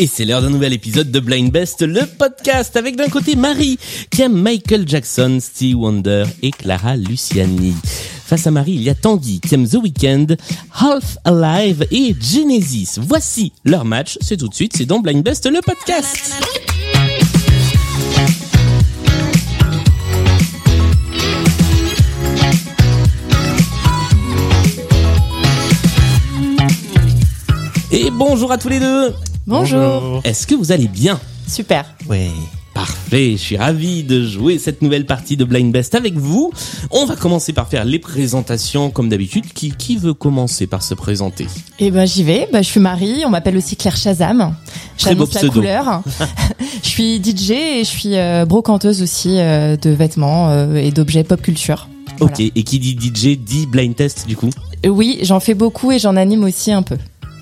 Et c'est l'heure d'un nouvel épisode de Blind Best, le podcast, avec d'un côté Marie, qui aime Michael Jackson, Steve Wonder et Clara Luciani. Face à Marie, il y a Tanguy, qui aime The Weeknd, Half Alive et Genesis. Voici leur match, c'est tout de suite, c'est dans Blind Best, le podcast. Bonjour à tous les deux Bonjour. Est-ce que vous allez bien Super. Oui. Parfait, je suis ravi de jouer cette nouvelle partie de Blind Best avec vous. On va commencer par faire les présentations comme d'habitude. Qui, qui veut commencer par se présenter? Eh ben j'y vais. Bah, je suis Marie. On m'appelle aussi Claire Shazam. Très beau J'annonce la pseudo. couleur. je suis DJ et je suis euh, brocanteuse aussi euh, de vêtements euh, et d'objets pop culture. Voilà. Ok, et qui dit DJ dit Blind Test du coup? Oui, j'en fais beaucoup et j'en anime aussi un peu.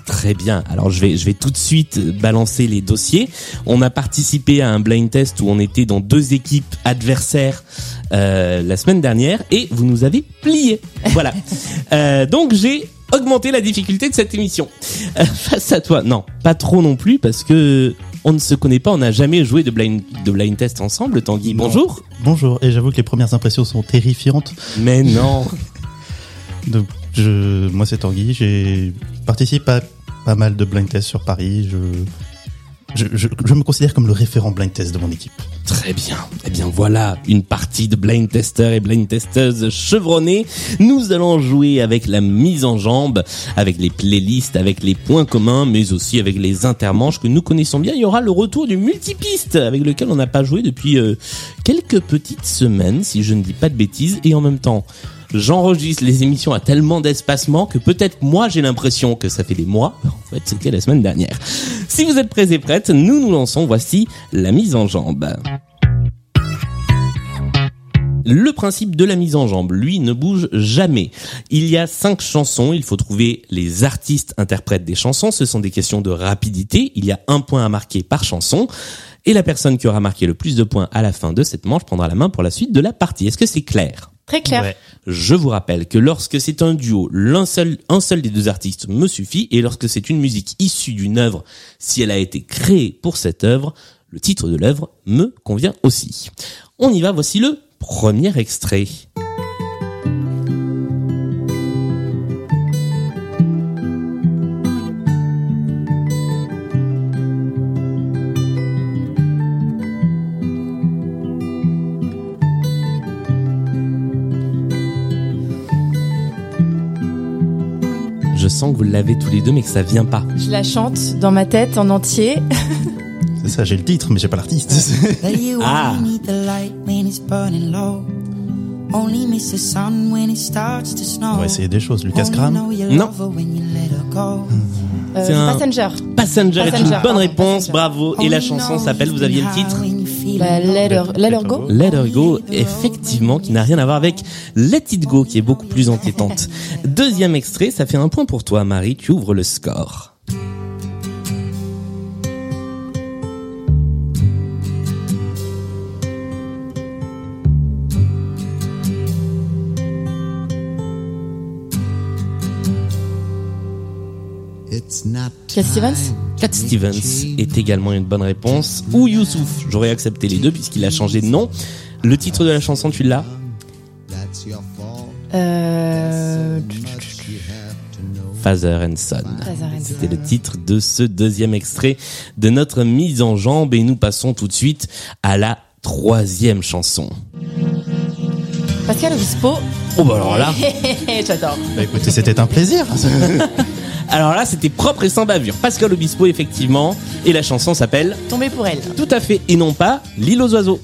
Très bien. Alors je vais je vais tout de suite balancer les dossiers. On a participé à un blind test où on était dans deux équipes adversaires euh, la semaine dernière et vous nous avez plié. Voilà. Euh, donc j'ai augmenté la difficulté de cette émission. Euh, face à toi, non, pas trop non plus parce que on ne se connaît pas, on n'a jamais joué de blind de blind test ensemble. Tanguy, Non. bonjour. Bonjour, et j'avoue que les premières impressions sont terrifiantes. Mais non. Donc, je, moi, c'est Tanguy. J'ai participé à pas mal de blind tests sur Paris. Je, je, je, me considère comme le référent blind test de mon équipe. Très bien. Eh bien voilà, une partie de blind tester et blind testeuse chevronnée. Nous allons jouer avec la mise en jambe, avec les playlists, avec les points communs, mais aussi avec les intermanches que nous connaissons bien. Il y aura le retour du multipiste avec lequel on n'a pas joué depuis euh, quelques petites semaines, si je ne dis pas de bêtises, et en même temps. J'enregistre les émissions à tellement d'espacement que peut-être moi j'ai l'impression que ça fait des mois. En fait, c'était la semaine dernière. Si vous êtes prêts et prêtes, nous nous lançons. Voici la mise en jambe. Le principe de la mise en jambe, lui, ne bouge jamais. Il y a cinq chansons, il faut trouver les artistes interprètes des chansons. Ce sont des questions de rapidité. Il y a un point à marquer par chanson. Et la personne qui aura marqué le plus de points à la fin de cette manche prendra la main pour la suite de la partie. Est-ce que c'est clair? Très clair. Je vous rappelle que lorsque c'est un duo, l'un seul, un seul des deux artistes me suffit, et lorsque c'est une musique issue d'une œuvre, si elle a été créée pour cette œuvre, le titre de l'œuvre me convient aussi. On y va, voici le premier extrait. Sens que vous l'avez tous les deux, mais que ça vient pas. Je la chante dans ma tête en entier. C'est ça, j'ai le titre, mais j'ai pas l'artiste. Ah. On va essayer des choses. Lucas Graham. Non. Euh, C'est un- Passenger. Passenger, est une bonne réponse, bravo. Et la chanson s'appelle, vous aviez le titre Bah, let her, let her go. Let Her Go, effectivement, qui n'a rien à voir avec Let It Go, qui est beaucoup plus entêtante. Deuxième extrait, ça fait un point pour toi, Marie, tu ouvres le score. Cat Stevens. Cat Stevens est également une bonne réponse. Ou Youssouf, j'aurais accepté les deux puisqu'il a changé de nom. Le titre de la chanson, tu l'as? Euh, Father and Son. C'était le titre de ce deuxième extrait de notre mise en jambe et nous passons tout de suite à la troisième chanson. Pascal Obispo. Oh bah alors là, J'adore. Bah, écoutez, c'était un plaisir. alors là c'était propre et sans bavure. Pascal Obispo effectivement et la chanson s'appelle Tombé pour elle. tout à fait et non pas l'île aux oiseaux.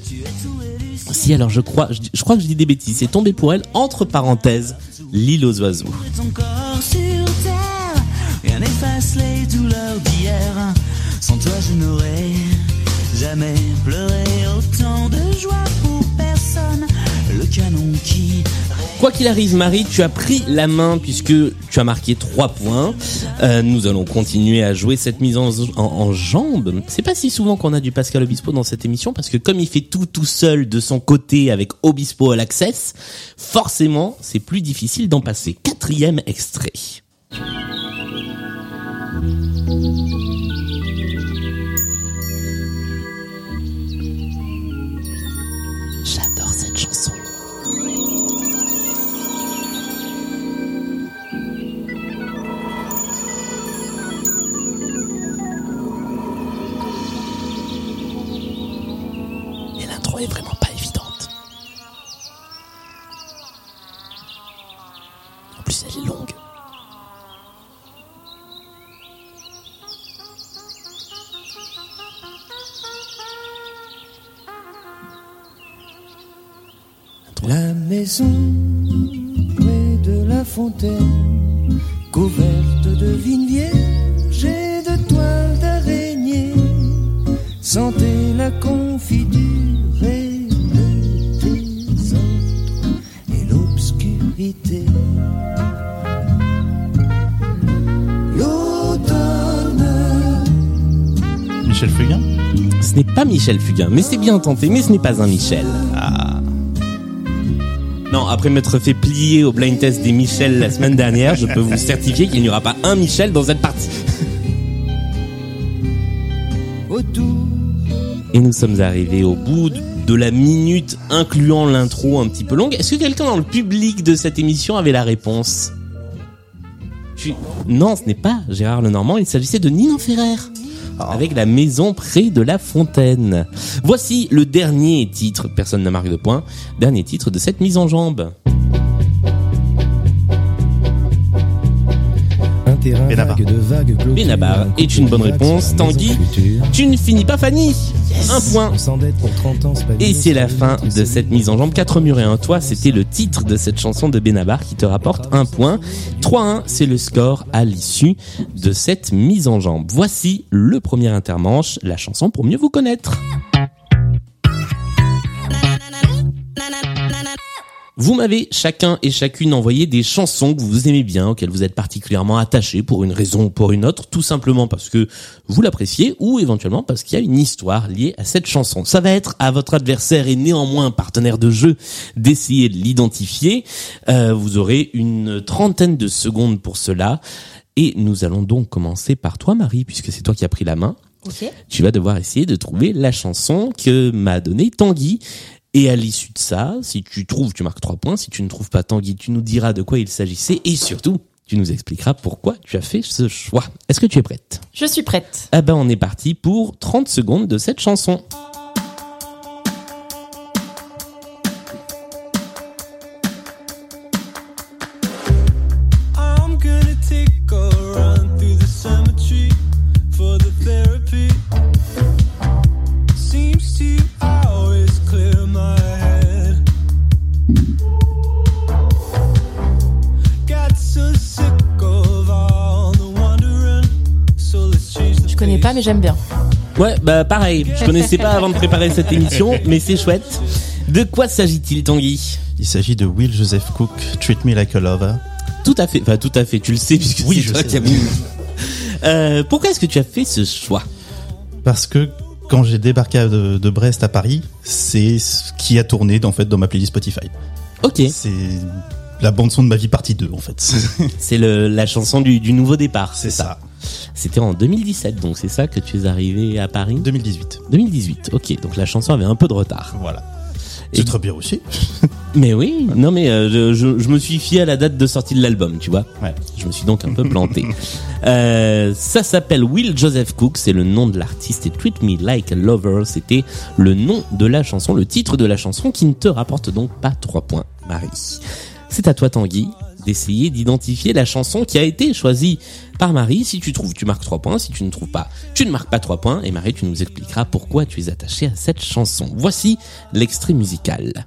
Si alors je crois, je, crois que je dis des bêtises. C'est tombé pour elle entre parenthèses l'île aux oiseaux. ton corps sur terre. Rien n'efface les douleurs d'hier. Sans toi, je n'aurais jamais pleuré autant de joie pour personne. Quoi qu'il arrive, Marie, tu as pris la main puisque tu as marqué 3 points. Euh, nous allons continuer à jouer cette mise en, en. C'est pas si souvent qu'on a du Pascal Obispo dans cette émission parce que comme il fait tout tout seul de son côté avec Obispo à l'access, forcément c'est plus difficile d'en passer. Quatrième extrait. Plus, longue. La maison près de la fontaine, couverte de vignes vierges et de toiles d'araignée, sentait la confiture Michel Fugain Ce n'est pas Michel Fugain, mais c'est bien tenté, mais ce n'est pas un Michel. Ah. Non, après m'être fait plier au blind test des Michel la semaine dernière, je peux vous certifier qu'il n'y aura pas un Michel dans cette partie. Et nous sommes arrivés au bout de la minute incluant l'intro un petit peu longue. Est-ce que quelqu'un dans le public de cette émission avait la réponse? Non, ce n'est pas Gérard Lenormand, il s'agissait de Ninon Ferrer. Avec la maison près de la fontaine. Voici le dernier titre, personne n'a marqué de point, dernier titre de cette mise en jambe. Un terrain Benabar. vague de Benabar est une bonne réponse. Tanguy. Tu ne finis pas Fanny Un point. On s'endette pour 30 ans, c'est pas Et c'est la fin de cette mise en jambe. 4 murs et un toit, c'était le titre de cette chanson de Benabar qui te rapporte un point. 3-1, c'est le score à l'issue de cette mise en jambe. Voici le premier intermanche, la chanson pour mieux vous connaître. Vous m'avez chacun et chacune envoyé des chansons que vous aimez bien, auxquelles vous êtes particulièrement attachés pour une raison ou pour une autre, tout simplement parce que vous l'appréciez ou éventuellement parce qu'il y a une histoire liée à cette chanson. Ça va être à votre adversaire et néanmoins partenaire de jeu d'essayer de l'identifier. Euh, vous aurez une trentaine de secondes pour cela. Et nous allons donc commencer par toi, Marie, puisque c'est toi qui as pris la main. Ok. Tu vas devoir essayer de trouver la chanson que m'a donnée Tanguy. Et à l'issue de ça, si tu trouves, tu marques trois points. Si tu ne trouves pas Tanguy, tu nous diras de quoi il s'agissait. Et surtout, tu nous expliqueras pourquoi tu as fait ce choix. Est-ce que tu es prête? Je suis prête. Ah ben on est parti pour 30 secondes de cette chanson. I'm gonna take a run through the cemetery for the therapy. Seems to connais pas, mais j'aime bien. Ouais, bah pareil. Je connaissais pas avant de préparer cette émission, mais c'est chouette. De quoi s'agit-il, Tanguy? Il s'agit de Will Joseph Cook, Treat Me Like a Lover. Tout à fait. Enfin, tout à fait. Tu le sais puisque Oui, c'est je toi sais. qui as mis. Euh, pourquoi est-ce que tu as fait ce choix? Parce que quand j'ai débarqué de, de Brest à Paris, c'est ce qui a tourné en fait dans ma playlist Spotify. Ok. C'est la bande son de ma vie partie 2 en fait. C'est le, la chanson du, du nouveau départ. c'est ça. C'était en 2017, donc c'est ça que tu es arrivé à Paris 2018. 2018. Ok, donc la chanson avait un peu de retard. Voilà. Et- C'est très bien aussi. Mais oui, non mais euh, je me suis fié à la date de sortie de l'album, tu vois. Ouais. Je me suis donc un peu planté. Euh, ça s'appelle Will Joseph Cook, c'est le nom de l'artiste et Treat Me Like a Lover, c'était le nom de la chanson, le titre de la chanson qui ne te rapporte donc pas trois points, Marie. C'est à toi Tanguy d'essayer d'identifier la chanson qui a été choisie par Marie. Si tu trouves, tu marques trois points. Si tu ne trouves pas, tu ne marques pas trois points. Et Marie, tu nous expliqueras pourquoi tu es attaché à cette chanson. Voici l'extrait musical.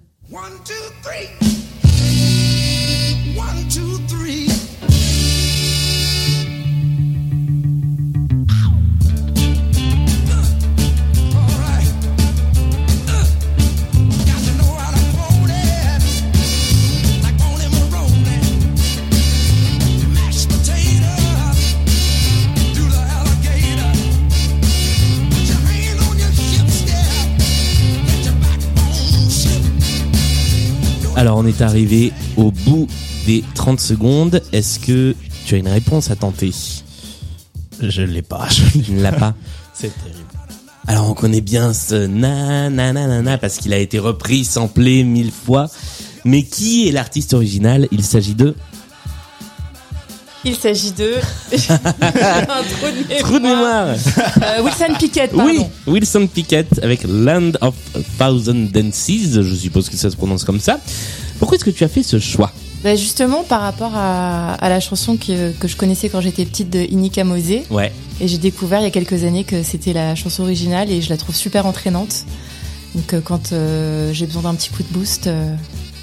Alors on est arrivé au bout des 30 secondes. Est-ce que tu as une réponse à tenter? Je l'ai pas. Tu ne l'as pas? C'est terrible. Alors on connaît bien ce na na na na na parce qu'il a été repris, samplé mille fois. Mais qui est l'artiste original? Il s'agit de Il s'agit de un trou de mémoire. Trou de mémoire. Euh, Wilson Pickett, pardon. Oui, Wilson Pickett avec Land of a Thousand Dances. Je suppose que ça se prononce comme ça. Pourquoi est-ce que tu as fait ce choix Bah, justement, par rapport à, à la chanson que, que je connaissais quand j'étais petite de Inika Mosé, Ouais. et j'ai découvert il y a quelques années que c'était la chanson originale et je la trouve super entraînante. Donc euh, quand euh, j'ai besoin d'un petit coup de boost, euh,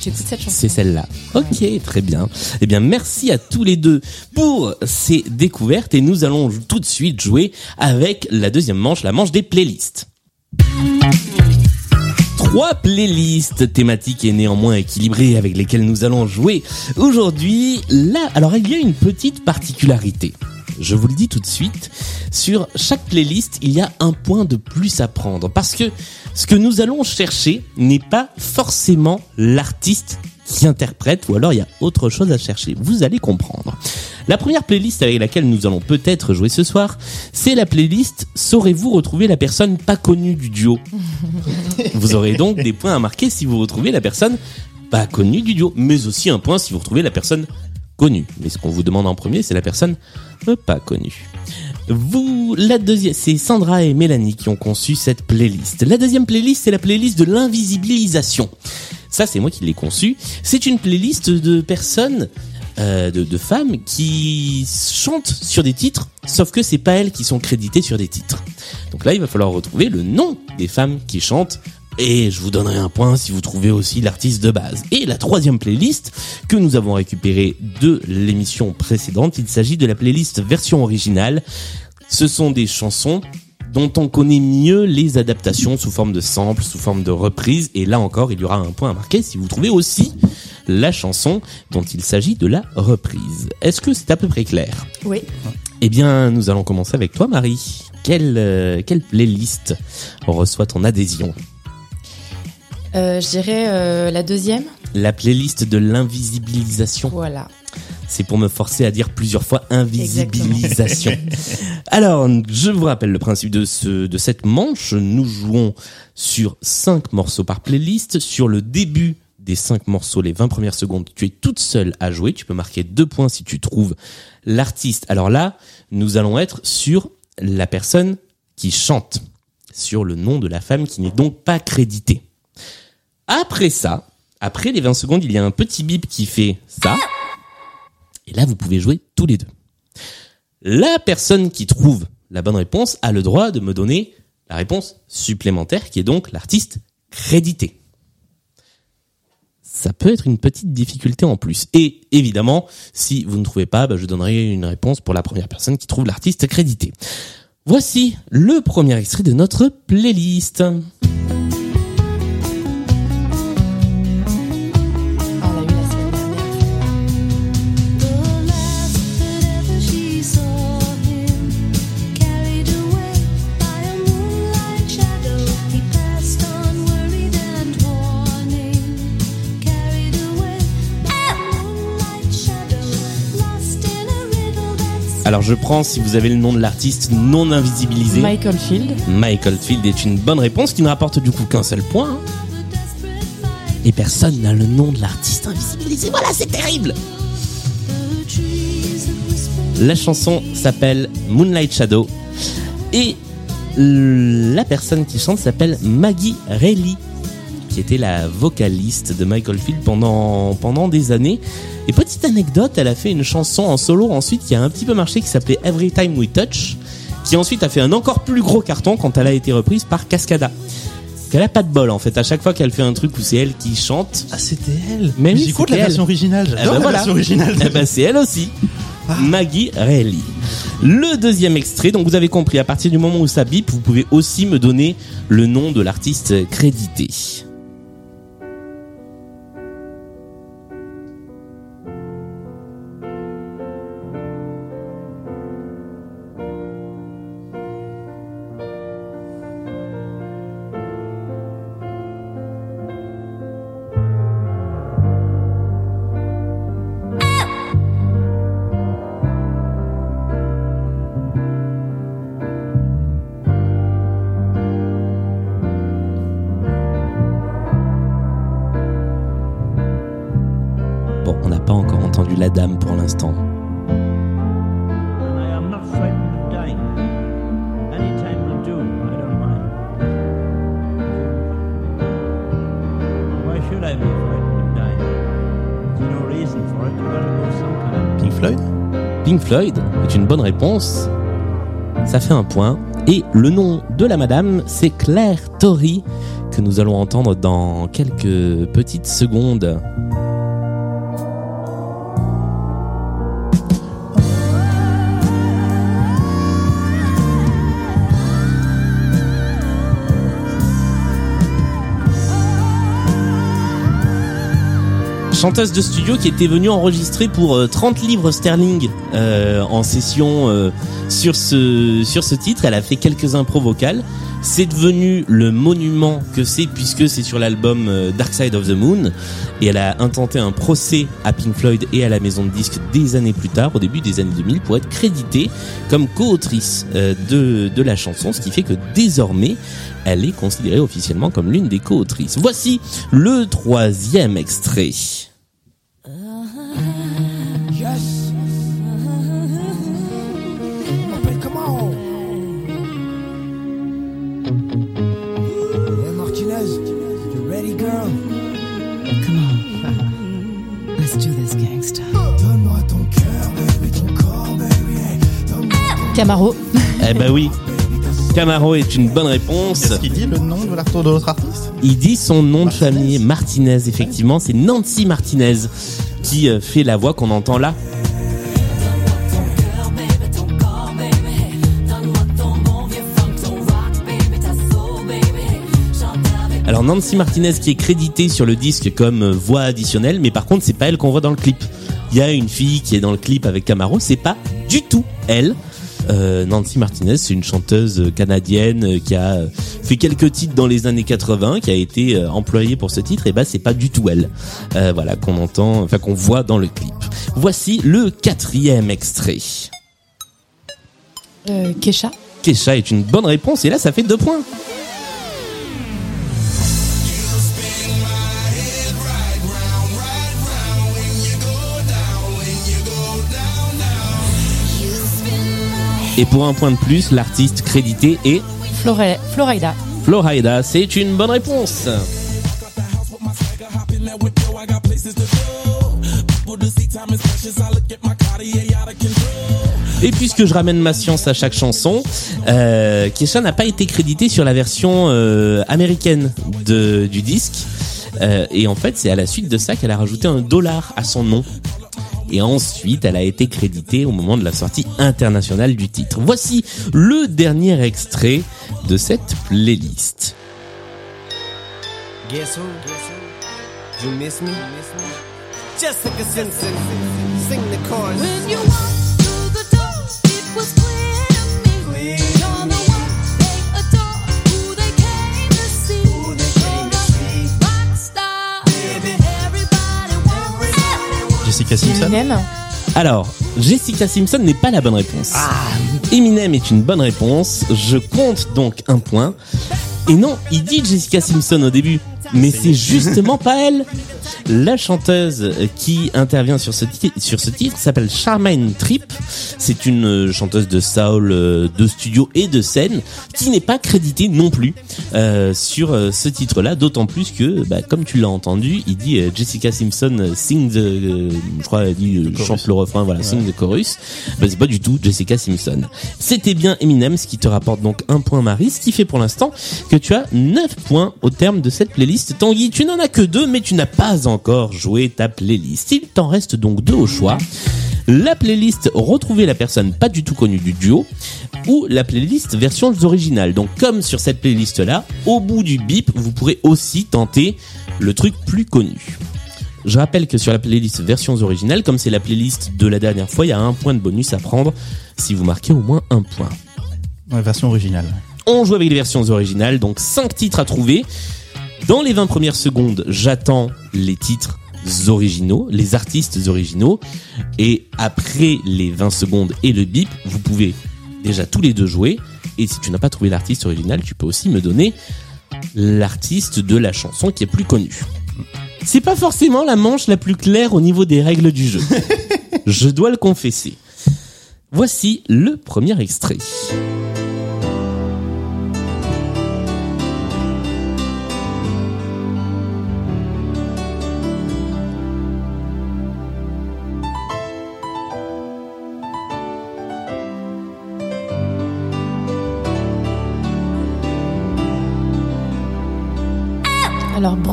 j'écoute cette chanson. C'est celle-là. Ok, très bien. Eh bien, merci à tous les deux pour ces découvertes et nous allons tout de suite jouer avec la deuxième manche, la manche des playlists. Trois playlists thématiques et néanmoins équilibrées avec lesquelles nous allons jouer aujourd'hui. Là, alors il y a une petite particularité. Je vous le dis tout de suite. Sur chaque playlist, il y a un point de plus à prendre parce que ce que nous allons chercher n'est pas forcément l'artiste qui interprète ou alors il y a autre chose à chercher. Vous allez comprendre. La première playlist avec laquelle nous allons peut-être jouer ce soir, c'est la playlist Saurez-vous retrouver la personne pas connue du duo? Vous aurez donc des points à marquer si vous retrouvez la personne pas connue du duo, mais aussi un point si vous retrouvez la personne connue. Mais ce qu'on vous demande en premier, c'est la personne euh, pas connue. Vous, la deuxième, c'est Sandra et Mélanie qui ont conçu cette playlist. La deuxième playlist, c'est la playlist de l'invisibilisation. Ça, c'est moi qui l'ai conçue. C'est une playlist de personnes, euh, de, de femmes qui chantent sur des titres, sauf que c'est pas elles qui sont créditées sur des titres. Donc là, il va falloir retrouver le nom des femmes qui chantent. Et je vous donnerai un point si vous trouvez aussi l'artiste de base. Et la troisième playlist que nous avons récupérée de l'émission précédente, il s'agit de la playlist version originale. Ce sont des chansons dont on connaît mieux les adaptations sous forme de samples, sous forme de reprises. Et là encore, il y aura un point à marquer si vous trouvez aussi la chanson dont il s'agit de la reprise. Est-ce que c'est à peu près clair? Oui. Eh bien, nous allons commencer avec toi, Marie. Quelle, euh, quelle playlist reçoit ton adhésion? Euh, je dirais euh, la deuxième. La playlist de l'invisibilisation. Voilà. C'est pour me forcer à dire plusieurs fois invisibilisation. Alors, je vous rappelle le principe de ce, de cette manche. Nous jouons sur cinq morceaux par playlist. Sur le début des cinq morceaux, les 20 premières secondes, tu es toute seule à jouer. Tu peux marquer deux points si tu trouves l'artiste. Alors là, nous allons être sur la personne qui chante, sur le nom de la femme qui n'est donc pas créditée. Après ça, après les 20 secondes, il y a un petit bip qui fait ça. Et là, vous pouvez jouer tous les deux. La personne qui trouve la bonne réponse a le droit de me donner la réponse supplémentaire, qui est donc l'artiste crédité. Ça peut être une petite difficulté en plus. Et évidemment, si vous ne trouvez pas, bah, je donnerai une réponse pour la première personne qui trouve l'artiste crédité. Voici le premier extrait de notre playlist. Alors je prends si vous avez le nom de l'artiste non invisibilisé. Michael Field. Michael Field est une bonne réponse qui ne rapporte du coup qu'un seul point. hein. Et personne n'a le nom de l'artiste invisibilisé. Voilà, c'est terrible. La chanson s'appelle Moonlight Shadow et la personne qui chante s'appelle Maggie Reilly qui était la vocaliste de Michael Field pendant pendant des années. Et petite anecdote, elle a fait une chanson en solo ensuite qui a un petit peu marché qui s'appelait Every Time We Touch, qui ensuite a fait un encore plus gros carton quand elle a été reprise par Cascada. Elle a pas de bol en fait. À chaque fois qu'elle fait un truc où c'est elle qui chante, Ah, c'était elle. Mais oui, j'écoute la version originale. Eh ben la voilà. version originale. eh ben c'est elle aussi. Maggie Reilly. Le deuxième extrait, donc vous avez compris, à partir du moment où ça bip, vous pouvez aussi me donner le nom de l'artiste crédité. Pink Floyd est une bonne réponse. Ça fait un point. Et le nom de la madame, c'est Claire Torrey, que nous allons entendre dans quelques petites secondes. Chanteuse de studio qui était venue enregistrer pour euh, 30 livres sterling euh, en session euh, sur ce sur ce titre. Elle a fait quelques impros vocales. C'est devenu le monument que c'est puisque c'est sur l'album euh, Dark Side of the Moon et elle a intenté un procès à Pink Floyd et à la maison de disques des années plus tard, au début des années 2000, pour être créditée comme co-autrice euh, de de la chanson, ce qui fait que désormais elle est considérée officiellement comme l'une des co-autrices. Voici le troisième extrait. Camaro. Eh ben oui. Camaro est une bonne réponse. Est-ce qu'il dit le nom de l'artiste de l'autre artiste? Il dit son nom de famille, Martinez, effectivement. C'est Nancy Martinez qui euh, fait la voix qu'on entend là. Nancy Martinez qui est créditée sur le disque comme euh, voix additionnelle, mais par contre c'est pas elle qu'on voit dans le clip. Il y a une fille qui est dans le clip avec Camaro, c'est pas du tout elle. Euh, Nancy Martinez, c'est une chanteuse canadienne euh, qui a fait quelques titres dans les années 80, qui a été employée pour ce titre. Et bah c'est pas du tout elle, Euh, voilà qu'on entend, enfin qu'on voit dans le clip. Voici le quatrième extrait. Euh, Kesha. Kesha est une bonne réponse et là ça fait deux points. Et pour un point de plus, l'artiste crédité est Flore- Florida. Florida. C'est une bonne réponse. Et puisque je ramène ma science à chaque chanson, euh, Kesha n'a pas été créditée sur la version euh, américaine de, du disque. Euh, et en fait, c'est à la suite de ça qu'elle a rajouté un dollar à son nom. Et ensuite, elle a été créditée au moment de la sortie internationale du titre. Voici le dernier extrait de cette playlist. Guess who? You miss me? Jessica Simpson. Sing the chorus. Jessica Simpson Eminem. Alors, Jessica Simpson n'est pas la bonne réponse. Eminem est une bonne réponse. Je compte donc un point. Et non, il dit Jessica Simpson au début. Mais c'est justement pas elle. La chanteuse qui intervient sur ce, ti- sur ce titre s'appelle Charmaine Tripp. C'est une euh, chanteuse de soul, euh, de studio et de scène qui n'est pas créditée non plus euh, sur ce titre-là. D'autant plus que, bah, comme tu l'as entendu, il dit euh, Jessica Simpson sing the, euh, je crois, dit chorus. chante le refrain, voilà, sing the chorus. Bah, c'est pas du tout Jessica Simpson. C'était bien Eminem, ce qui te rapporte donc un point Marie, ce qui fait pour l'instant que tu as 9 points au terme de cette playlist. Tanguy, tu n'en as que deux, mais tu n'as pas encore joué ta playlist. Il t'en reste donc deux au choix. La playlist Retrouver la personne pas du tout connue du duo ou la playlist versions originales. Donc comme sur cette playlist là, au bout du bip, vous pourrez aussi tenter le truc plus connu. Je rappelle que sur la playlist versions originales, comme c'est la playlist de la dernière fois, il y a un point de bonus à prendre si vous marquez au moins un point. Ouais, version originale. On joue avec les versions originales, donc 5 titres à trouver. Dans les 20 premières secondes, j'attends les titres originaux, les artistes originaux. Et après les 20 secondes et le bip, vous pouvez déjà tous les deux jouer. Et si tu n'as pas trouvé l'artiste original, tu peux aussi me donner l'artiste de la chanson qui est plus connu. C'est pas forcément la manche la plus claire au niveau des règles du jeu. Je dois le confesser. Voici le premier extrait.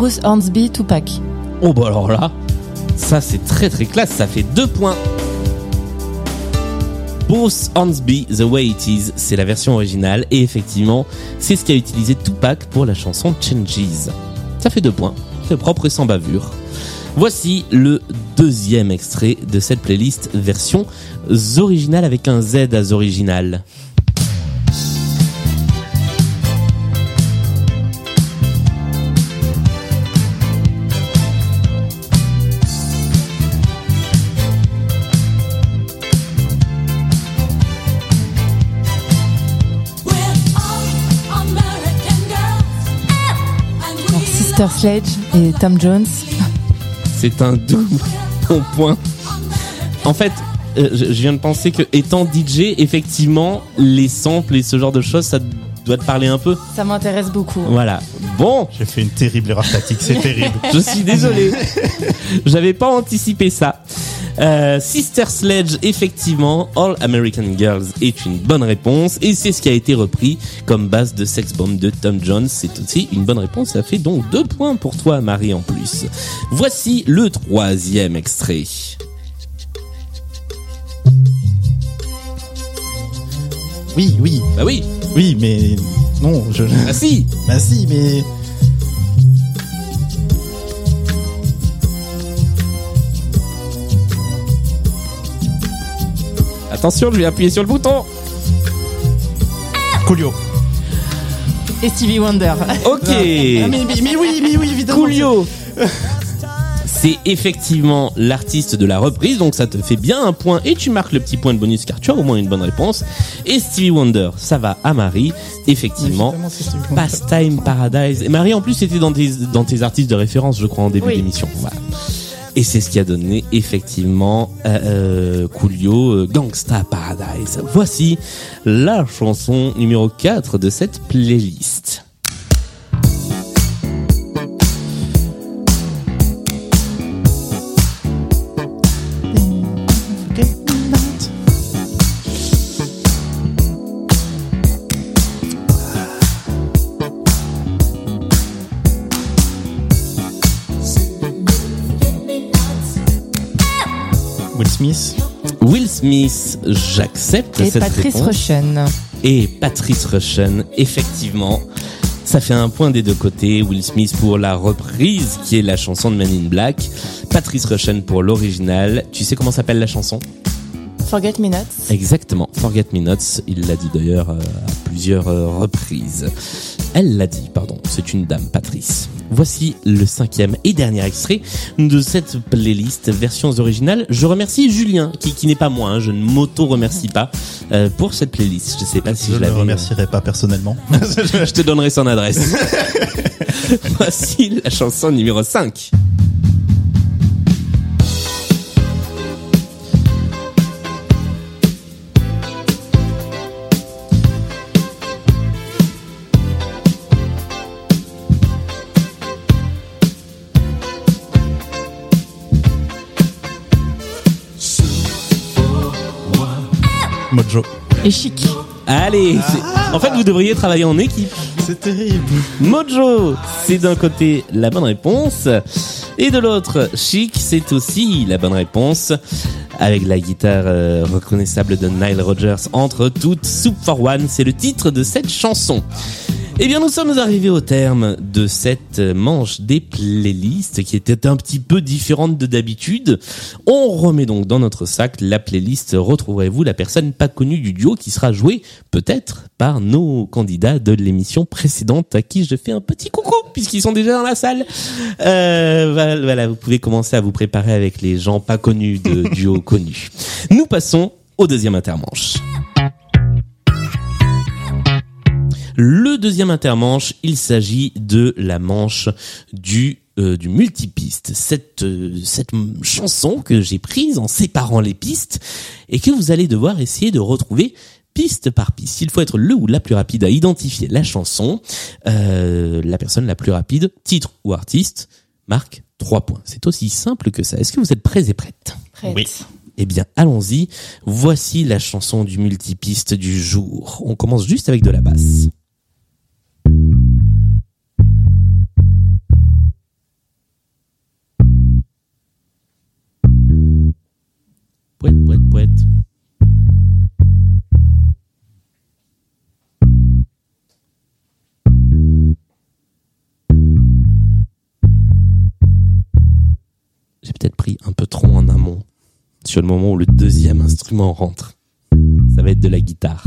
Bruce Hornsby, Tupac. Oh bah alors là, ça c'est très très classe, ça fait deux points. Bruce Hornsby, The Way It Is, c'est la version originale et effectivement, c'est ce qu'a utilisé Tupac pour la chanson Changes. Ça fait deux points, c'est propre et sans bavure. Voici le deuxième extrait de cette playlist version originale avec un Z à original. Sister Sledge et Tom Jones. C'est un double bon point. En fait, euh, je, je viens de penser que étant DJ, effectivement, les samples et ce genre de choses, ça doit te parler un peu. Ça m'intéresse beaucoup. Voilà. Bon, J'ai fait une terrible erreur tactique, c'est terrible. je suis désolé. J'avais pas anticipé ça. Euh, Sister Sledge, effectivement, All American Girls est une bonne réponse et c'est ce qui a été repris comme base de Sex Bomb de Tom Jones. C'est aussi une bonne réponse. Ça fait donc deux points pour toi, Marie, en plus. Voici le troisième extrait. Oui, oui, Bah oui, oui, mais non, je. ah si. Bah si, mais. Attention, je vais appuyer sur le bouton. Coolio. Et Stevie Wonder. Ok. Ah, mais, mais, mais oui, mais oui, évidemment. Coolio. C'est effectivement l'artiste de la reprise, donc ça te fait bien un point et tu marques le petit point de bonus car tu as au moins une bonne réponse. Et Stevie Wonder, ça va à Marie, effectivement. Pastime Paradise. Et Marie, en plus, c'était dans tes, dans tes artistes de référence, je crois, en début Oui. d'émission. Voilà. Et c'est ce qui a donné, effectivement, euh, euh, Coolio, euh, Gangsta Paradise. Voici la chanson numéro 4 de cette playlist. Smith, j'accepte Et cette Patrice réponse. Rushen. et Patrice Rushen, effectivement. Ça fait un point des deux côtés. Will Smith pour la reprise, qui est la chanson de Men in Black. Patrice Rushen pour l'original. Tu sais comment s'appelle la chanson? Forget Me Not. Exactement. Forget Me Nots. Il l'a dit d'ailleurs euh, à plusieurs euh, reprises. Elle l'a dit, pardon. C'est une dame, Patrice. Voici le cinquième et dernier extrait de cette playlist versions originales. Je remercie Julien, qui, qui n'est pas moi, hein, je ne m'auto-remercie pas euh, pour cette playlist. Je sais pas si Je je, ne le remercierai pas personnellement. Je te donnerai son adresse. Voici la chanson numéro 5. Mojo. Et Chic. Allez, c'est- en fait vous devriez travailler en équipe. C'est terrible. Mojo, c'est d'un côté la bonne réponse, et de l'autre, Chic, c'est aussi la bonne réponse, avec la guitare euh, reconnaissable de Nile Rodgers entre toutes. Soup for One, c'est le titre de cette chanson. Eh bien, nous sommes arrivés au terme de cette manche des playlists qui était un petit peu différente de d'habitude. On remet donc dans notre sac la playlist Retrouverez-vous la personne pas connue du duo qui sera jouée peut-être par nos candidats de l'émission précédente à qui je fais un petit coucou puisqu'ils sont déjà dans la salle. Euh, voilà, voilà, vous pouvez commencer à vous préparer avec les gens pas connus de duo connus. Nous passons au deuxième intermanche. Le deuxième intermanche, il s'agit de la manche du euh, du multipiste, cette euh, cette chanson que j'ai prise en séparant les pistes et que vous allez devoir essayer de retrouver piste par piste. Il faut être le ou la plus rapide à identifier la chanson. Euh, la personne la plus rapide, titre ou artiste, marque 3 points. C'est aussi simple que ça. Est-ce que vous êtes prêts et prêtes Prête. Oui. eh bien, allons-y. Voici la chanson du multipiste du jour. On commence juste avec de la basse. J'ai peut-être pris un peu trop en amont sur le moment où le deuxième instrument rentre. Ça va être de la guitare.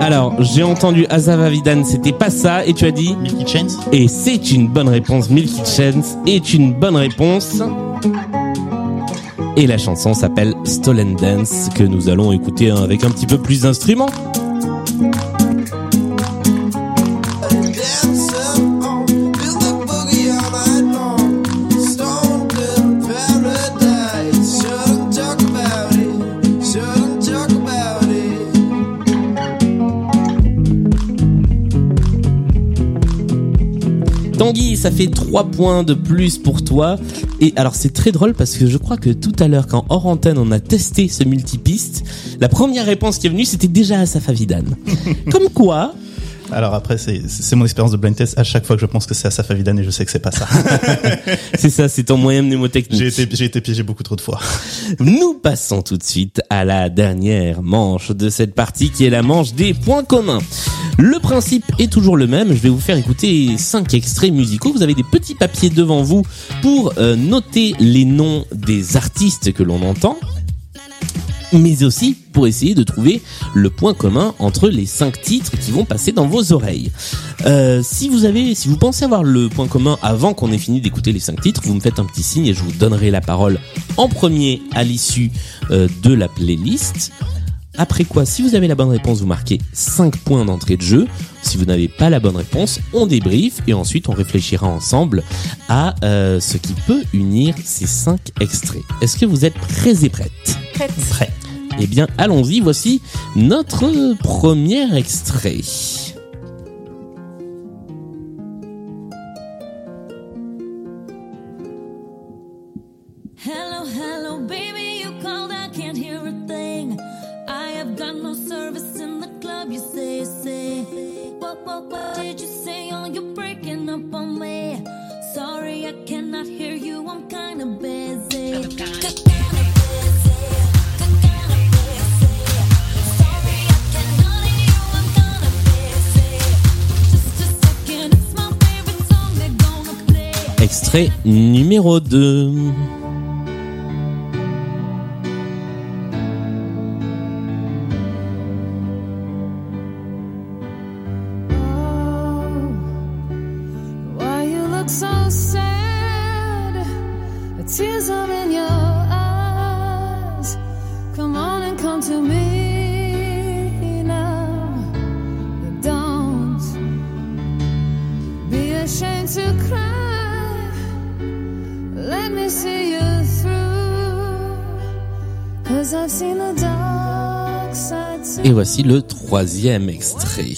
Alors, j'ai entendu Azava Vidan, c'était pas ça, et tu as dit Milky Chance. Et c'est une bonne réponse. Milky Chance est une bonne réponse. Et la chanson s'appelle Stolen Dance, que nous allons écouter avec un petit peu plus d'instruments. Tanguy, ça fait 3 points de plus pour toi. Et alors c'est très drôle parce que je crois que tout à l'heure, quand hors antenne on a testé ce multipiste, la première réponse qui est venue c'était déjà Asaf Avidan. Comme quoi, Alors après, c'est c'est mon expérience de blind test. À chaque fois que je pense que c'est Asaf Avidan et je sais que c'est pas ça. c'est ça, c'est ton moyen mnémotechnique. j'ai été, j'ai été piégé beaucoup trop de fois. Nous passons tout de suite à la dernière manche de cette partie qui est la manche des points communs. Le principe est toujours le même. Je vais vous faire écouter cinq extraits musicaux. Vous avez des petits papiers devant vous pour euh, noter les noms des artistes que l'on entend mais aussi pour essayer de trouver le point commun entre les cinq titres qui vont passer dans vos oreilles. Euh, si vous avez, si vous pensez avoir le point commun avant qu'on ait fini d'écouter les cinq titres, vous me faites un petit signe et je vous donnerai la parole en premier à l'issue euh, de la playlist. Après quoi, si vous avez la bonne réponse, vous marquez 5 points d'entrée de jeu. Si vous n'avez pas la bonne réponse, on débrief et ensuite on réfléchira ensemble à euh, ce qui peut unir ces 5 extraits. Est-ce que vous êtes prêts et prêtes? Prête. Prêt. eh bien, allons-y, voici notre premier extrait. Hello, hello, baby, you called, I can't hear a thing. I have got no service in the club, you say, say. What, what, what did you say? Oh, you're breaking up on me. Sorry, I cannot hear you, I'm kinda busy. Extrait numéro 2. Et voici le troisième extrait.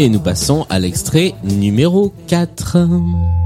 Et nous passons à l'extrait numéro 4.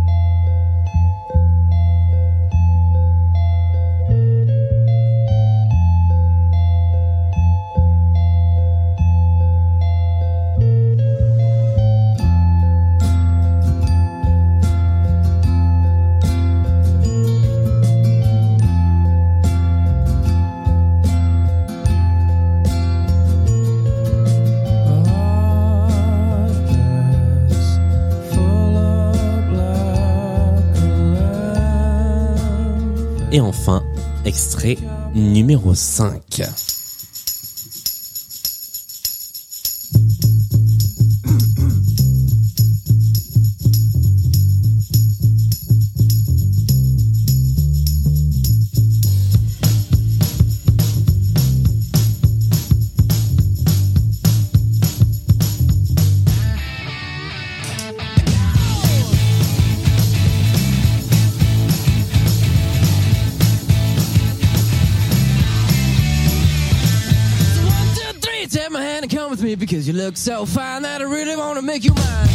Numéro 5. Look so fine that I really want to make you mine.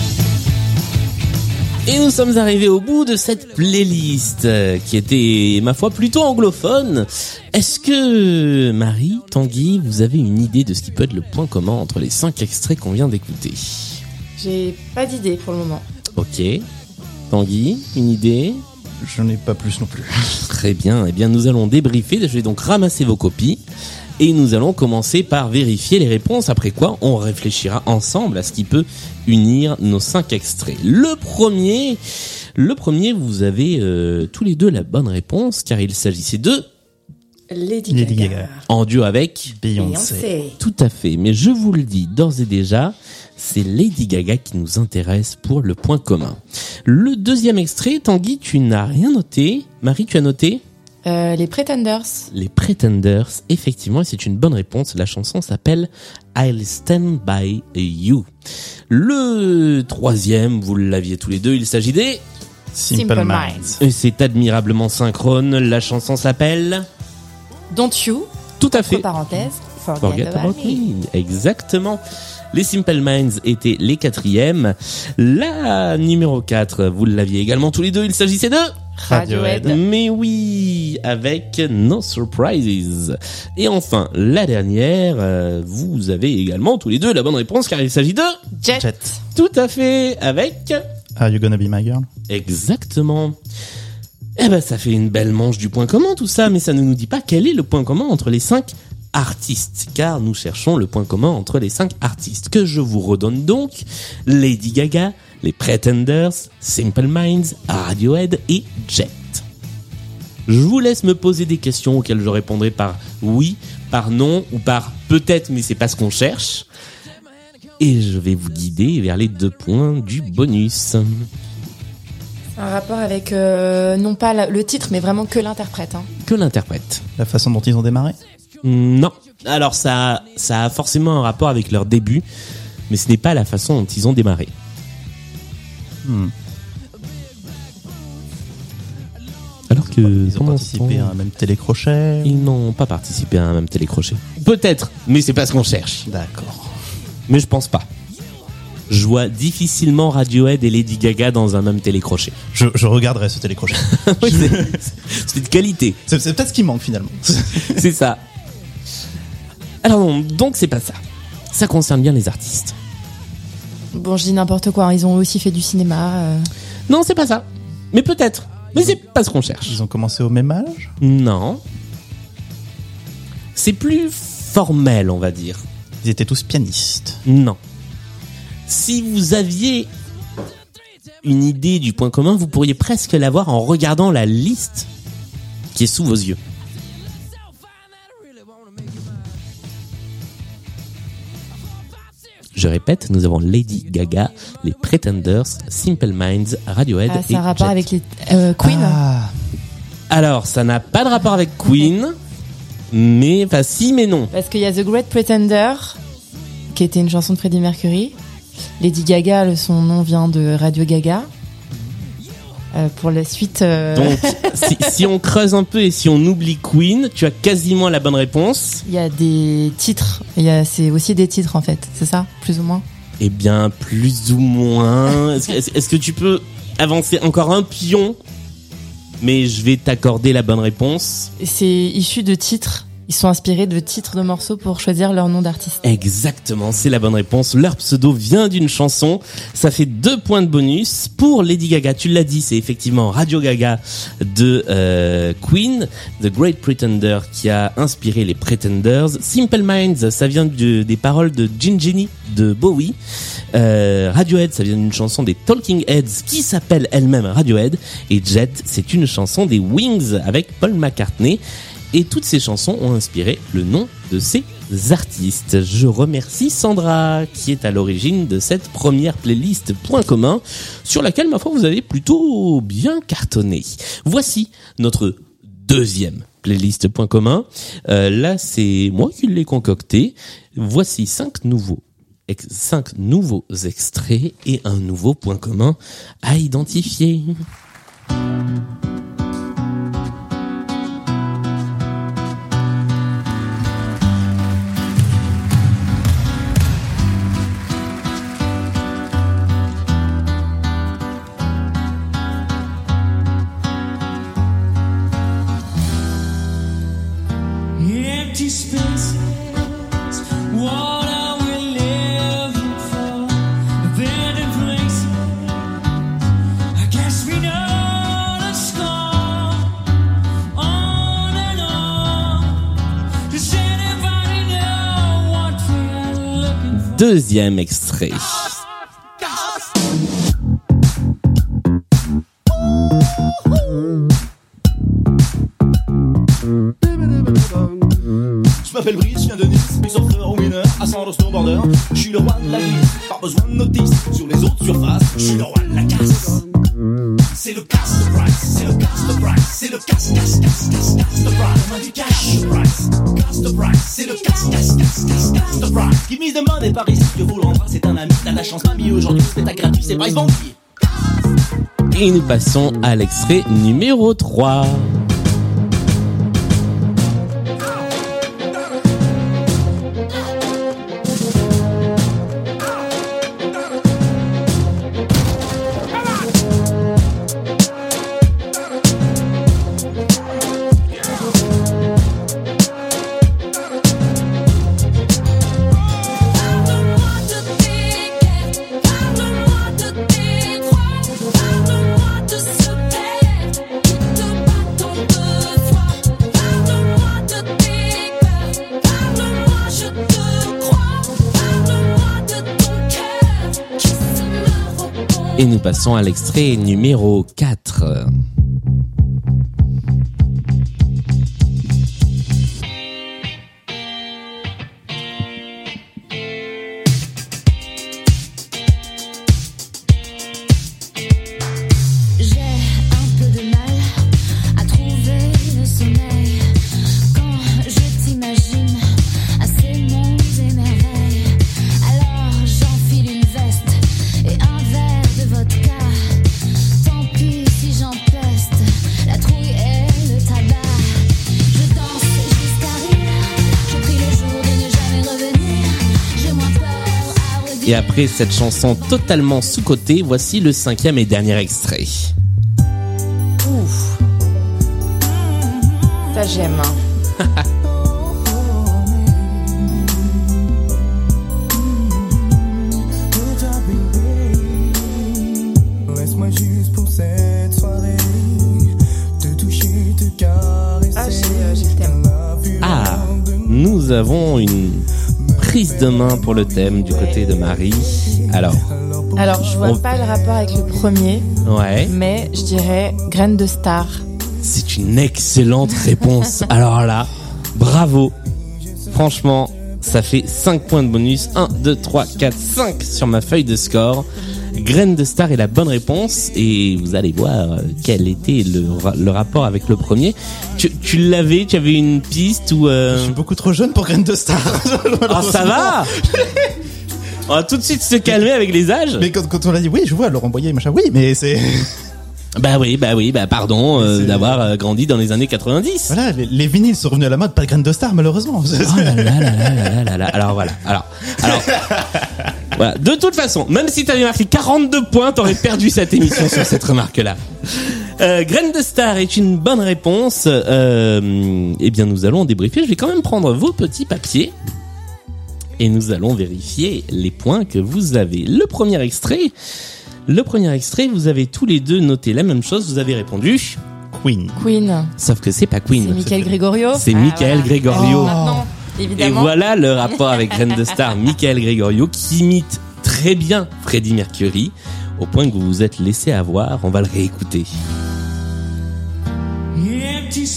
Et nous sommes arrivés au bout de cette playlist euh, qui était, ma foi, plutôt anglophone. Est-ce que, Marie, Tanguy, vous avez une idée de ce qui peut être le point commun entre les cinq extraits qu'on vient d'écouter? J'ai pas d'idée pour le moment. Ok. Tanguy, une idée? Je n'ai pas plus non plus. Très bien. Eh bien, nous allons débriefer. Je vais donc ramasser vos copies. Et nous allons commencer par vérifier les réponses, après quoi on réfléchira ensemble à ce qui peut unir nos cinq extraits. Le premier, le premier, vous avez euh, tous les deux la bonne réponse, car il s'agissait de Lady, Lady Gaga. Gaga. en duo avec Beyoncé. Beyoncé. Tout à fait, mais je vous le dis d'ores et déjà, c'est Lady Gaga qui nous intéresse pour le point commun. Le deuxième extrait, Tanguy, tu n'as rien noté. Marie, tu as noté? Euh, les Pretenders. Les Pretenders, effectivement, et c'est une bonne réponse. La chanson s'appelle I'll Stand By You. Le troisième, vous l'aviez tous les deux, il s'agit des... Simple, Simple Minds. Et c'est admirablement synchrone. La chanson s'appelle... Don't You? Tout à fait. parenthèses. Forget, Forget about, About me. Me. Exactement. Les Simple Minds étaient les quatrièmes. La numéro 4, vous l'aviez également tous les deux, il s'agissait de... Radiohead. Mais oui, avec No Surprises. Et enfin, la dernière, euh, vous avez également tous les deux la bonne réponse car il s'agit de... Jet. Jet. Tout à fait, avec... Are you gonna be my girl? Exactement. Eh ben, ça fait une belle manche du point commun tout ça, mais ça ne nous dit pas quel est le point commun entre les cinq artistes, car nous cherchons le point commun entre les cinq artistes, que je vous redonne donc, Lady Gaga, les Pretenders, Simple Minds, Radiohead et Jet. Je vous laisse me poser des questions auxquelles je répondrai par oui, par non ou par peut-être mais c'est pas ce qu'on cherche. Et je vais vous guider vers les deux points du bonus. Un rapport avec, euh, non pas la- le titre, mais vraiment que l'interprète. hein. Que l'interprète La façon dont ils ont démarré? Non. Alors ça, ça a forcément un rapport avec leur début, mais ce n'est pas la façon dont ils ont démarré. Hmm. Alors que Ils ont participé à un même télécrochet. Ils n'ont pas participé à un même télécrochet. Peut-être, mais c'est pas ce qu'on cherche. D'accord. Mais je pense pas. Je vois difficilement Radiohead et Lady Gaga dans un même télécrochet. Je, je regarderai ce télécrochet. Oui, c'est- de qualité. c'est c'est peut-être ce qui manque finalement. C'est ça. Alors non, donc c'est pas ça. Ça concerne bien les artistes. Bon, je dis n'importe quoi. hein. Ils ont aussi fait du cinéma. euh. Non, c'est pas ça. Mais peut-être. Mais c'est pas ce qu'on cherche. Ils ont commencé au même âge? Non. C'est plus formel, on va dire. Ils étaient tous pianistes. Non. Si vous aviez une idée du point commun, vous pourriez presque l'avoir en regardant la liste qui est sous vos yeux. Je répète, nous avons Lady Gaga, les Pretenders, Simple Minds, Radiohead Ah, et c'est un rapport Jet. avec les euh, Queen. Ah, Alors, ça n'a pas de rapport avec Queen, mais enfin si, mais non. Parce qu'il y a The Great Pretender, qui était une chanson de Freddie Mercury. Lady Gaga, le- son nom vient de Radio Gaga. Euh, pour la suite, euh, Donc, si, si on creuse un peu et si on oublie Queen, tu as quasiment la bonne réponse. il y a des titres. Il y a, c'est aussi des titres en fait, c'est ça, plus ou moins? Eh bien, plus ou moins. Est-ce que, tu peux avancer encore un pion? Mais je vais t'accorder la bonne réponse. C'est issu de titres Ils sont inspirés de titres de morceaux pour choisir leur nom d'artiste. Exactement, c'est la bonne réponse. Leur pseudo vient d'une chanson. Ça fait deux points de bonus pour Lady Gaga. Tu l'as dit, c'est effectivement Radio Gaga de euh, Queen, The Great Pretender qui a inspiré les Pretenders. Simple Minds, ça vient de- des paroles de Gin de Bowie. Euh, Radiohead, ça vient d'une chanson des Talking Heads qui s'appelle elle-même Radiohead. Et Jet, c'est une chanson des Wings avec Paul McCartney. Et toutes ces chansons ont inspiré le nom de ces artistes. Je remercie Sandra qui est à l'origine de cette première playlist Point commun sur laquelle, ma foi, vous avez plutôt bien cartonné. Voici notre deuxième playlist Point commun. Euh, là, c'est moi qui l'ai concocté. Voici cinq nouveaux cinq nouveaux extraits et un nouveau point commun à identifier. Deuxième extrait. Je m'appelle Brice, je viens de Nice, mais surfeur ou winner, à San snowboarder. Je suis le roi de la glisse, pas besoin de notice sur les autres surfaces. Je suis le roi Et nous passons à l'extrait numéro 3. Passons à l'extrait numéro 4. Et après cette chanson totalement sous-cotée, voici le cinquième et dernier extrait. Ouf. Ça j'aime. hein. Laisse-moi juste pour cette soirée te toucher, te caresser. Ah, j'ai euh, j'ai le thème. Ah, nous avons une prise de main pour le thème du côté de Marie. Alors, Alors, je vois On- pas le rapport avec le premier, ouais, mais je dirais graine de star. c'est une excellente réponse. Alors là, bravo. Franchement, ça fait 5 points de bonus. 1, 2, 3, 4, 5 sur ma feuille de score. Graine de Star est la bonne réponse et vous allez voir quel était le, le rapport avec le premier. Tu, l'avais, tu avais une piste ou. Euh, je suis beaucoup trop jeune pour Graine de Star. oh ça va On va tout de suite se calmer avec les âges. Mais quand, quand on l'a dit, oui, je vois Laurent Boyer, machin, oui, mais c'est... Bah oui, bah oui, bah pardon euh, d'avoir euh, grandi dans les années 90. Voilà, les, vinyles sont revenus à la mode, pas de graines de star malheureusement. Oh là là là là là là là. Alors voilà. Alors voilà. De toute façon, même si t'avais marqué 42 points, t'aurais perdu cette émission sur cette remarque-là. Euh, Graine de Star est une bonne réponse. Euh, eh bien, nous allons débriefer. Je vais quand même prendre vos petits papiers et nous allons vérifier les points que vous avez. Le premier extrait, le premier extrait, vous avez tous les deux noté la même chose. Vous avez répondu Queen. Queen. Sauf que c'est pas Queen. C'est Michael Gregorio. C'est Ah, Michael voilà. Gregorio. Oh, Maintenant, Et voilà le rapport avec Graine de Star, Michael Gregorio, qui imite très bien Freddie Mercury, au point que vous vous êtes laissé avoir. On va le réécouter. Empty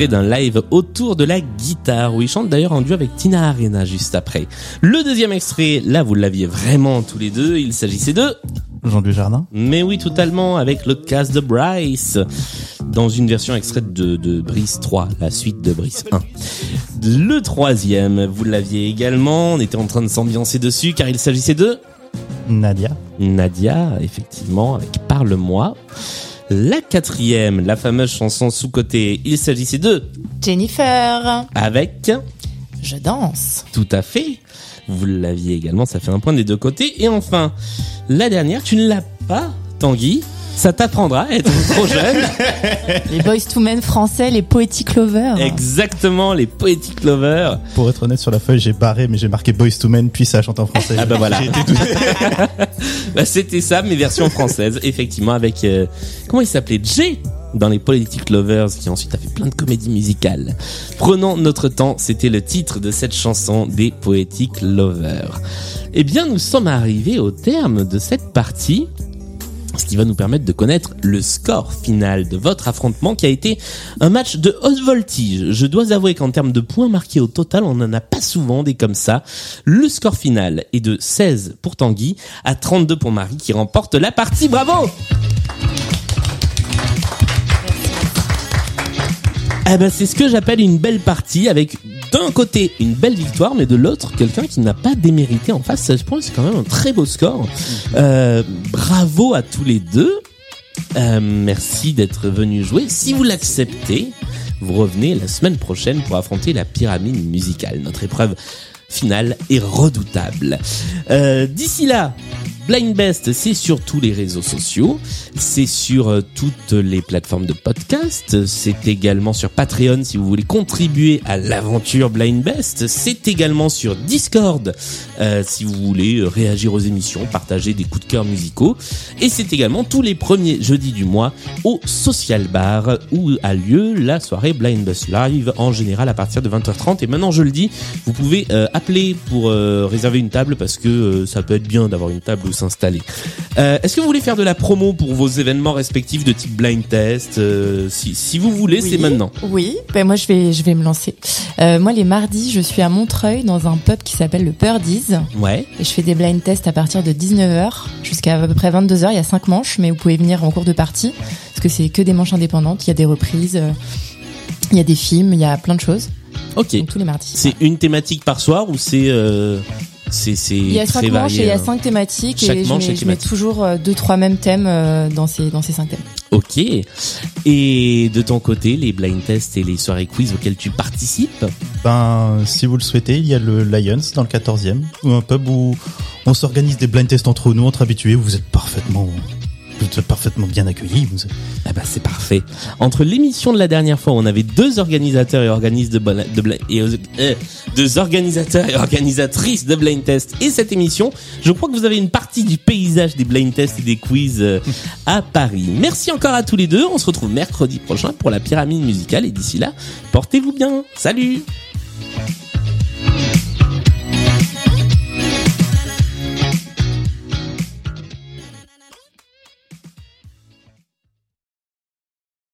Extrait d'un live autour de la guitare, où il chante d'ailleurs en duo avec Tina Arena juste après. Le deuxième extrait, là vous l'aviez vraiment tous les deux, il s'agissait de... Jean-Louis Jardin. Mais oui, totalement, avec le cast de Bryce, dans une version extraite de, de Brice 3, la suite de Brice 1. Le troisième, vous l'aviez également, on était en train de s'ambiancer dessus, car il s'agissait de... Nadia. Nadia, effectivement, avec Parle-moi. La quatrième, la fameuse chanson sous-côté, il s'agissait de... Jennifer. Avec... Je danse. Tout à fait. Vous l'aviez également, ça fait un point des deux côtés. Et enfin, la dernière, tu ne l'as pas, Tanguy. Ça t'apprendra à être trop jeune. Les Boys to Men français, les Poetic Lovers. Exactement, les Poetic Lovers. Pour être honnête, sur la feuille, j'ai barré, mais j'ai marqué Boys to Men, puis ça chante en français. Ah bah voilà. J'ai été tout- Bah, C'était ça, mais version française, effectivement, avec... euh, comment il s'appelait? Jay dans les Poetic Lovers, qui ensuite a fait plein de comédies musicales. Prenons notre temps, c'était le titre de cette chanson des Poetic Lovers. Eh bien, nous sommes arrivés au terme de cette partie. Ce qui va nous permettre de connaître le score final de votre affrontement qui a été un match de haute voltige. Je dois avouer qu'en termes de points marqués au total, on n'en a pas souvent des comme ça. Le score final est de 16 pour Tanguy à 32 pour Marie qui remporte la partie. Bravo! Eh ben, c'est ce que j'appelle une belle partie avec d'un côté une belle victoire, mais de l'autre quelqu'un qui n'a pas démérité en face. 16 points, c'est quand même un très beau score. Euh, bravo à tous les deux. Euh, merci d'être venu jouer. Si vous l'acceptez, vous revenez la semaine prochaine pour affronter la pyramide musicale. Notre épreuve finale est redoutable. Euh, D'ici là, Blind Best, c'est sur tous les réseaux sociaux, c'est sur euh, toutes les plateformes de podcast, c'est également sur Patreon si vous voulez contribuer à l'aventure Blind Best, c'est également sur Discord euh, si vous voulez euh, réagir aux émissions, partager des coups de cœur musicaux, et c'est également tous les premiers jeudis du mois au Social Bar où a lieu la soirée Blind Best Live en général à partir de 20h30 et maintenant je le dis, vous pouvez euh, appeler pour euh, réserver une table parce que euh, ça peut être bien d'avoir une table où s'installer. Euh, Est-ce que vous voulez faire de la promo pour vos événements respectifs de type blind test si, si vous voulez, c'est maintenant. Oui, ben moi je vais je vais me lancer. Moi les mardis, je suis à Montreuil dans un pub qui s'appelle le Birdies Ouais. et je fais des blind tests à partir de 19h jusqu'à à peu près 22h, il y a cinq manches mais vous pouvez venir en cours de partie parce que c'est que des manches indépendantes, il y a des reprises, il y a des films, il y a plein de choses. Ok. Donc tous les mardis. C'est une thématique par soir ou c'est euh, c'est c'est Il y a cinq manches varié, et il y a hein cinq thématiques Chaque et je manche mets, est je mets toujours euh, deux trois mêmes thèmes euh, dans ces dans ces cinq thèmes. Ok. Et de ton côté, les blind tests et les soirées quiz auxquelles tu participes? Ben, si vous le souhaitez, il y a le Lions dans le 14e, ou un pub où on s'organise des blind tests entre nous, entre habitués, où vous êtes parfaitement, vous êtes parfaitement bien accueillis. Vous Ah bah c'est parfait. Entre l'émission de la dernière fois où on avait deux organisateurs et de, euh, et organisatrices de blind test et cette émission, je crois que vous avez une partie du paysage des blind tests et des quiz euh, à Paris. Merci encore à tous les deux. On se retrouve mercredi prochain pour la pyramide musicale et d'ici là, portez-vous bien. Salut